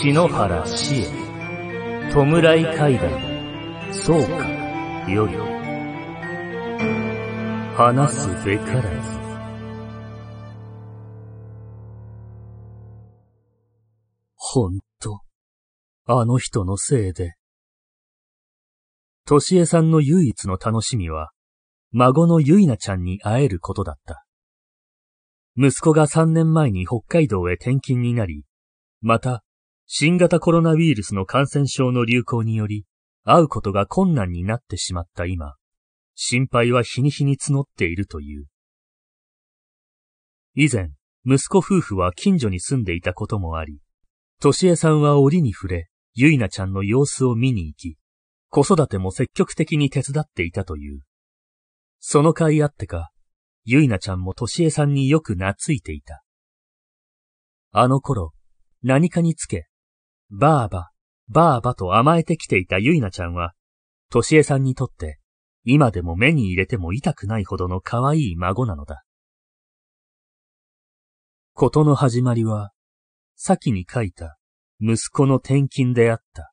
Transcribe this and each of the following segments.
篠原死へ、弔い階段、そうか、より、話すべからず。ほんと、あの人のせいで。としえさんの唯一の楽しみは、孫のゆいなちゃんに会えることだった。息子が三年前に北海道へ転勤になり、また、新型コロナウイルスの感染症の流行により、会うことが困難になってしまった今、心配は日に日に募っているという。以前、息子夫婦は近所に住んでいたこともあり、としえさんは折に触れ、ゆいなちゃんの様子を見に行き、子育ても積極的に手伝っていたという。その甲斐あってか、ゆいなちゃんもとしえさんによく懐いていた。あの頃、何かにつけ、ばあば、ばあばと甘えてきていたゆいなちゃんは、としえさんにとって、今でも目に入れても痛くないほどの可愛い孫なのだ。ことの始まりは、先に書いた息子の転勤であった。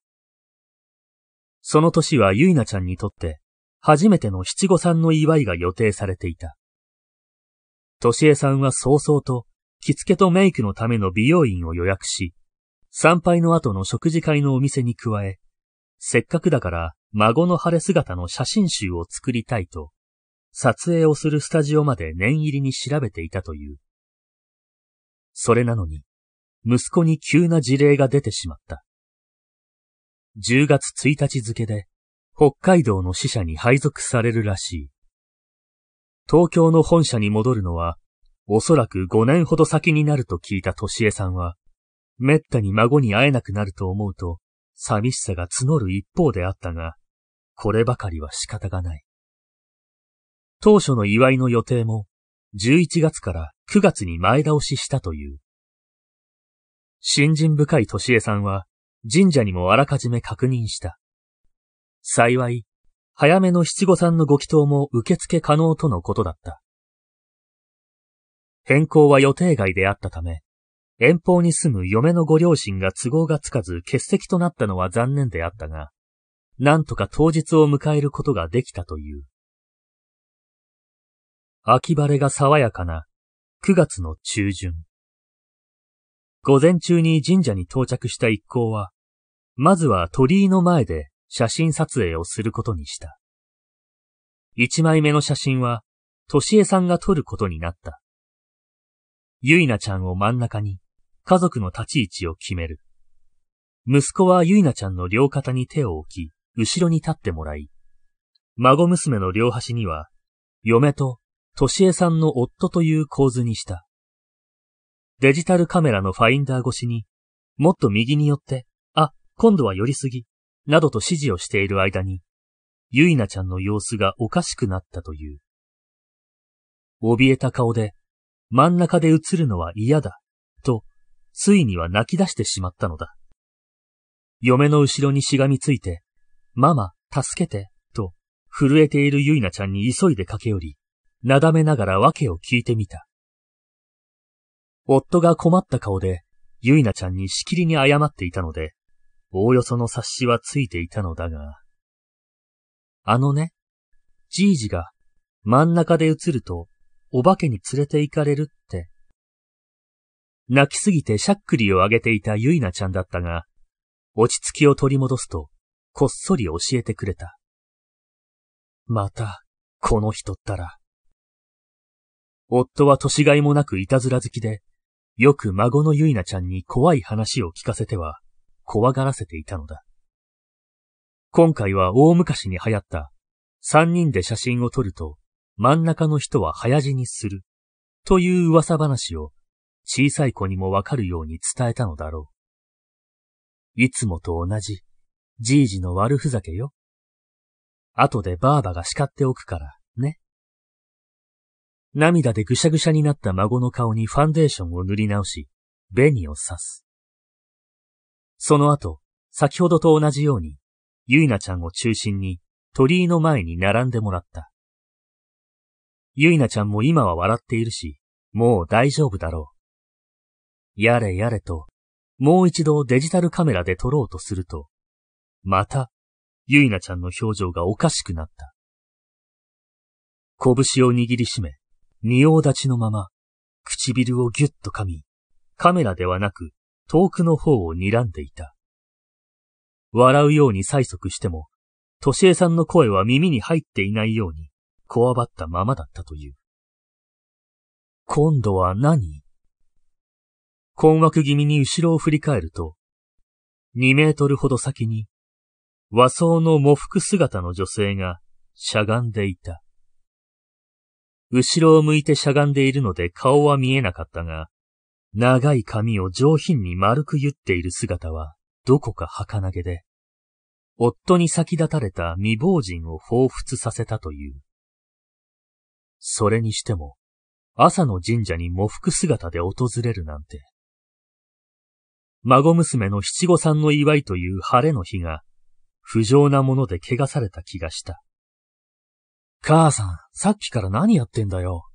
その年はゆいなちゃんにとって初めての七五三の祝いが予定されていた。としえさんは早々と着付けとメイクのための美容院を予約し、参拝の後の食事会のお店に加え、せっかくだから孫の晴れ姿の写真集を作りたいと、撮影をするスタジオまで念入りに調べていたという。それなのに、息子に急な事例が出てしまった。10月1日付で北海道の支社に配属されるらしい。東京の本社に戻るのはおそらく5年ほど先になると聞いたとしえさんは、めったに孫に会えなくなると思うと寂しさが募る一方であったが、こればかりは仕方がない。当初の祝いの予定も11月から9月に前倒ししたという。信心深い年江さんは神社にもあらかじめ確認した。幸い、早めの七五三のご祈祷も受付可能とのことだった。変更は予定外であったため、遠方に住む嫁のご両親が都合がつかず欠席となったのは残念であったが、なんとか当日を迎えることができたという。秋晴れが爽やかな9月の中旬。午前中に神社に到着した一行は、まずは鳥居の前で写真撮影をすることにした。一枚目の写真は、としえさんが撮ることになった。ゆいなちゃんを真ん中に、家族の立ち位置を決める。息子はゆいなちゃんの両肩に手を置き、後ろに立ってもらい、孫娘の両端には、嫁と、としえさんの夫という構図にした。デジタルカメラのファインダー越しに、もっと右に寄って、あ、今度は寄りすぎ、などと指示をしている間に、ゆいなちゃんの様子がおかしくなったという。怯えた顔で、真ん中で映るのは嫌だ、ついには泣き出してしまったのだ。嫁の後ろにしがみついて、ママ、助けて、と、震えているゆいなちゃんに急いで駆け寄り、なだめながら訳を聞いてみた。夫が困った顔で、ゆいなちゃんにしきりに謝っていたので、おおよその察しはついていたのだが、あのね、じいじが真ん中で映ると、お化けに連れて行かれるって。泣きすぎてしゃっくりをあげていたゆいなちゃんだったが、落ち着きを取り戻すと、こっそり教えてくれた。また、この人ったら。夫は年がいもなくいたずら好きで、よく孫のゆいなちゃんに怖い話を聞かせては、怖がらせていたのだ。今回は大昔に流行った三人で写真を撮ると真ん中の人は早死にするという噂話を小さい子にもわかるように伝えたのだろう。いつもと同じじいじの悪ふざけよ。後でばあばが叱っておくからね。涙でぐしゃぐしゃになった孫の顔にファンデーションを塗り直し、紅を刺す。その後、先ほどと同じように、ゆいなちゃんを中心に鳥居の前に並んでもらった。ゆいなちゃんも今は笑っているし、もう大丈夫だろう。やれやれと、もう一度デジタルカメラで撮ろうとすると、また、ゆいなちゃんの表情がおかしくなった。拳を握りしめ、仁王立ちのまま、唇をぎゅっと噛み、カメラではなく遠くの方を睨んでいた。笑うように催促しても、としえさんの声は耳に入っていないように、こわばったままだったという。今度は何？困惑気味に後ろを振り返ると、2メートルほど先に、和装の喪服姿の女性がしゃがんでいた。後ろを向いてしゃがんでいるので顔は見えなかったが、長い髪を上品に丸く言っている姿はどこか儚げで、夫に先立たれた未亡人を彷彿させたという。それにしても、朝の神社に喪服姿で訪れるなんて。孫娘の七五三の祝いという晴れの日が、不浄なもので汚された気がした。母さん、さっきから何やってんだよ？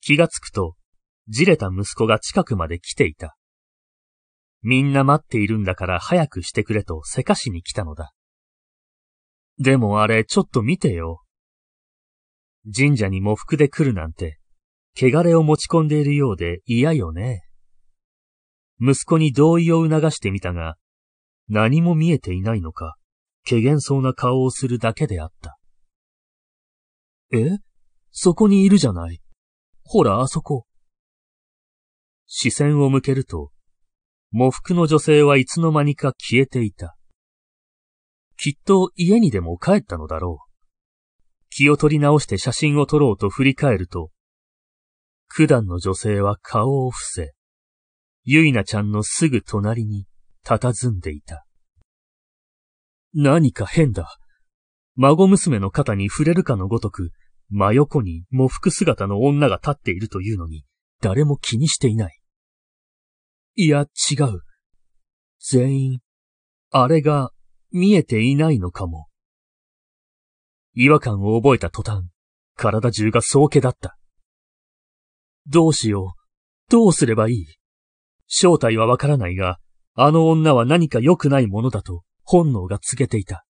気がつくと、じれた息子が近くまで来ていた。みんな待っているんだから早くしてくれとせかしに来たのだ。でもあれちょっと見てよ。神社に喪服で来るなんて、汚れを持ち込んでいるようで嫌よね。息子に同意を促してみたが、何も見えていないのか、怪げそうな顔をするだけであった。え？そこにいるじゃない。ほら、あそこ。視線を向けると、喪服の女性はいつの間にか消えていた。きっと家にでも帰ったのだろう。気を取り直して写真を撮ろうと振り返ると、九段の女性は顔を伏せ、ゆいなちゃんのすぐ隣に佇んでいた。何か変だ。孫娘の肩に触れるかのごとく、真横に喪服姿の女が立っているというのに、誰も気にしていない。いや、違う。全員、あれが見えていないのかも。違和感を覚えた途端、体中が総気だった。どうしよう。どうすればいい？正体はわからないが、あの女は何か良くないものだと本能が告げていた。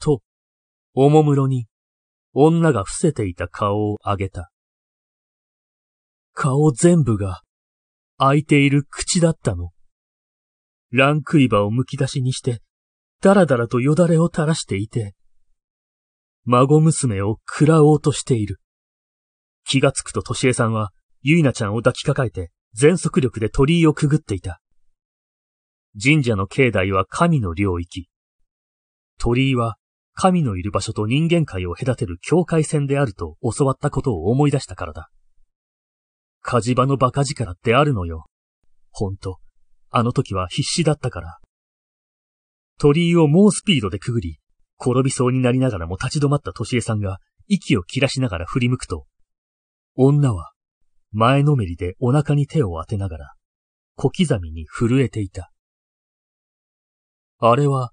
と、おもむろに女が伏せていた顔を上げた。顔全部が開いている口だったの。ランクイバをむき出しにして、だらだらとよだれを垂らしていて、孫娘を食らおうとしている。気がつくととしえさんは、ゆいなちゃんを抱きかかえて、全速力で鳥居をくぐっていた。神社の境内は神の領域。鳥居は神のいる場所と人間界を隔てる境界線であると教わったことを思い出したからだ。火事場の馬鹿力ってあるのよ。ほんと、あの時は必死だったから。鳥居を猛スピードでくぐり、転びそうになりながらも立ち止まったとしえさんが息を切らしながら振り向くと、女は前のめりでお腹に手を当てながら小刻みに震えていた。あれは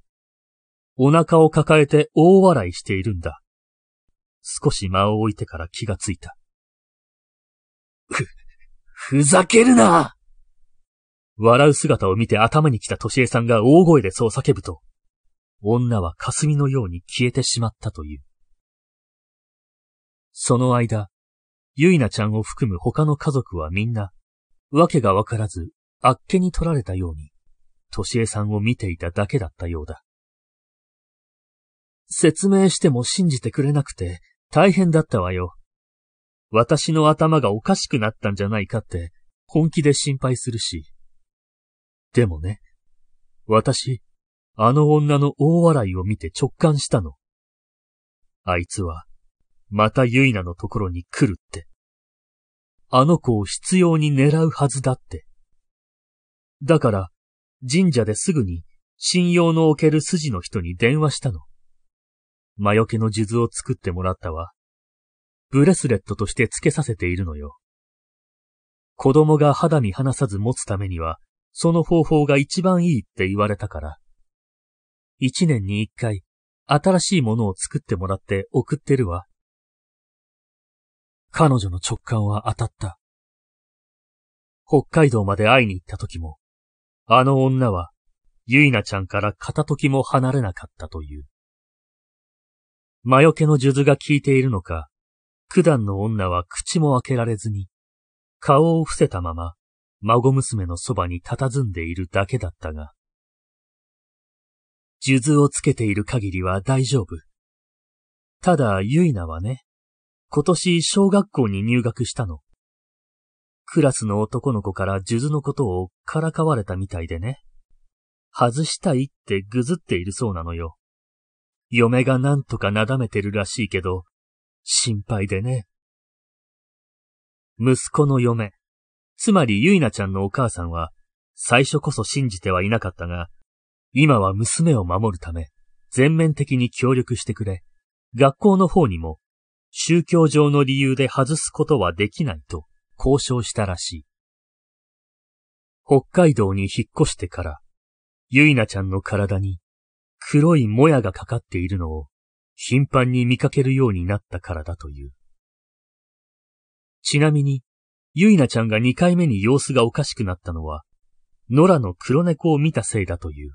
お腹を抱えて大笑いしているんだ。少し間を置いてから気がついた。ふ、ふざけるな笑う姿を見て頭に来たとしえさんが大声でそう叫ぶと、女は霞のように消えてしまったという。その間、ゆいなちゃんを含む他の家族はみんな、わけがわからず、あっけに取られたように、としえさんを見ていただけだったようだ。説明しても信じてくれなくて大変だったわよ。私の頭がおかしくなったんじゃないかって本気で心配するし。でもね、私、あの女の大笑いを見て直感したの。あいつは、またユイナのところに来るって。あの子を必要に狙うはずだって。だから、神社ですぐに信用のおける筋の人に電話したの。魔除けの数珠を作ってもらったわ。ブレスレットとして付けさせているのよ。子供が肌身離さず持つためには、その方法が一番いいって言われたから。一年に一回、新しいものを作ってもらって送ってるわ。彼女の直感は当たった。北海道まで会いに行った時も、あの女は、ゆいなちゃんから片時も離れなかったという。魔除けの数珠が効いているのか、九段の女は口も開けられずに、顔を伏せたまま、孫娘のそばに佇んでいるだけだったが、数珠をつけている限りは大丈夫。ただ、ゆいなはね、今年小学校に入学したの。クラスの男の子から数珠のことをからかわれたみたいでね。外したいってぐずっているそうなのよ。嫁がなんとかなだめてるらしいけど、心配でね。息子の嫁、つまりゆいなちゃんのお母さんは、最初こそ信じてはいなかったが、今は娘を守るため、全面的に協力してくれ、学校の方にも、宗教上の理由で外すことはできないと交渉したらしい。北海道に引っ越してから、ゆいなちゃんの体に黒いもやがかかっているのを頻繁に見かけるようになったからだという。ちなみに、ゆいなちゃんが2回目に様子がおかしくなったのは、野良の黒猫を見たせいだという。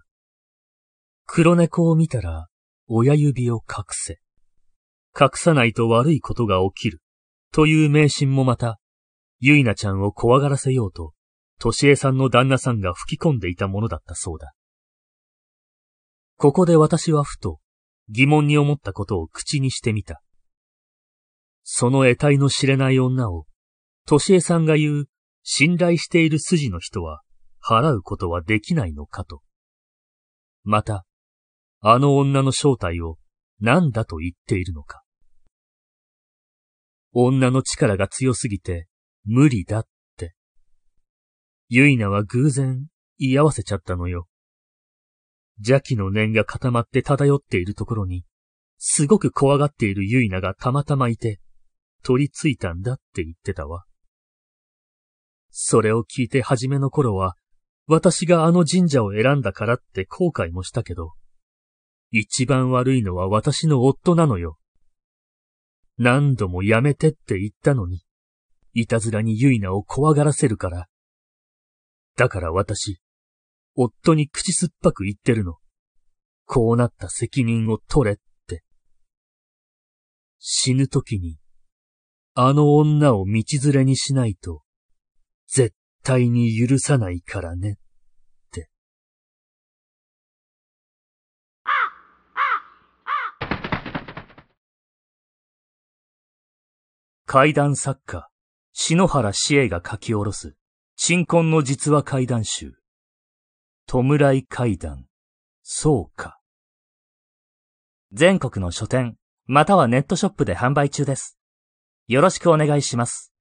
黒猫を見たら、親指を隠せ。隠さないと悪いことが起きる。という迷信もまた、ゆいなちゃんを怖がらせようと、としえさんの旦那さんが吹き込んでいたものだったそうだ。ここで私はふと疑問に思ったことを口にしてみた。その得体の知れない女を、としえさんが言う信頼している筋の人は払うことはできないのかと。また、あの女の正体を何だと言っているのか。女の力が強すぎて無理だって。ゆいなは偶然言い合わせちゃったのよ。邪気の念が固まって漂っているところに、すごく怖がっているゆいながたまたまいて、取り付いたんだって言ってたわ。それを聞いて初めの頃は、私があの神社を選んだからって後悔もしたけど、一番悪いのは私の夫なのよ。何度もやめてって言ったのに、いたずらにゆいなを怖がらせるから。だから私、夫に口酸っぱく言ってるの。こうなった責任を取れって。死ぬ時に、あの女を道連れにしないと、絶対に許さないからね、怪談作家、篠原志恵が書き下ろす、新婚の実話怪談集。弔い階段、そうか。全国の書店、またはネットショップで販売中です。よろしくお願いします。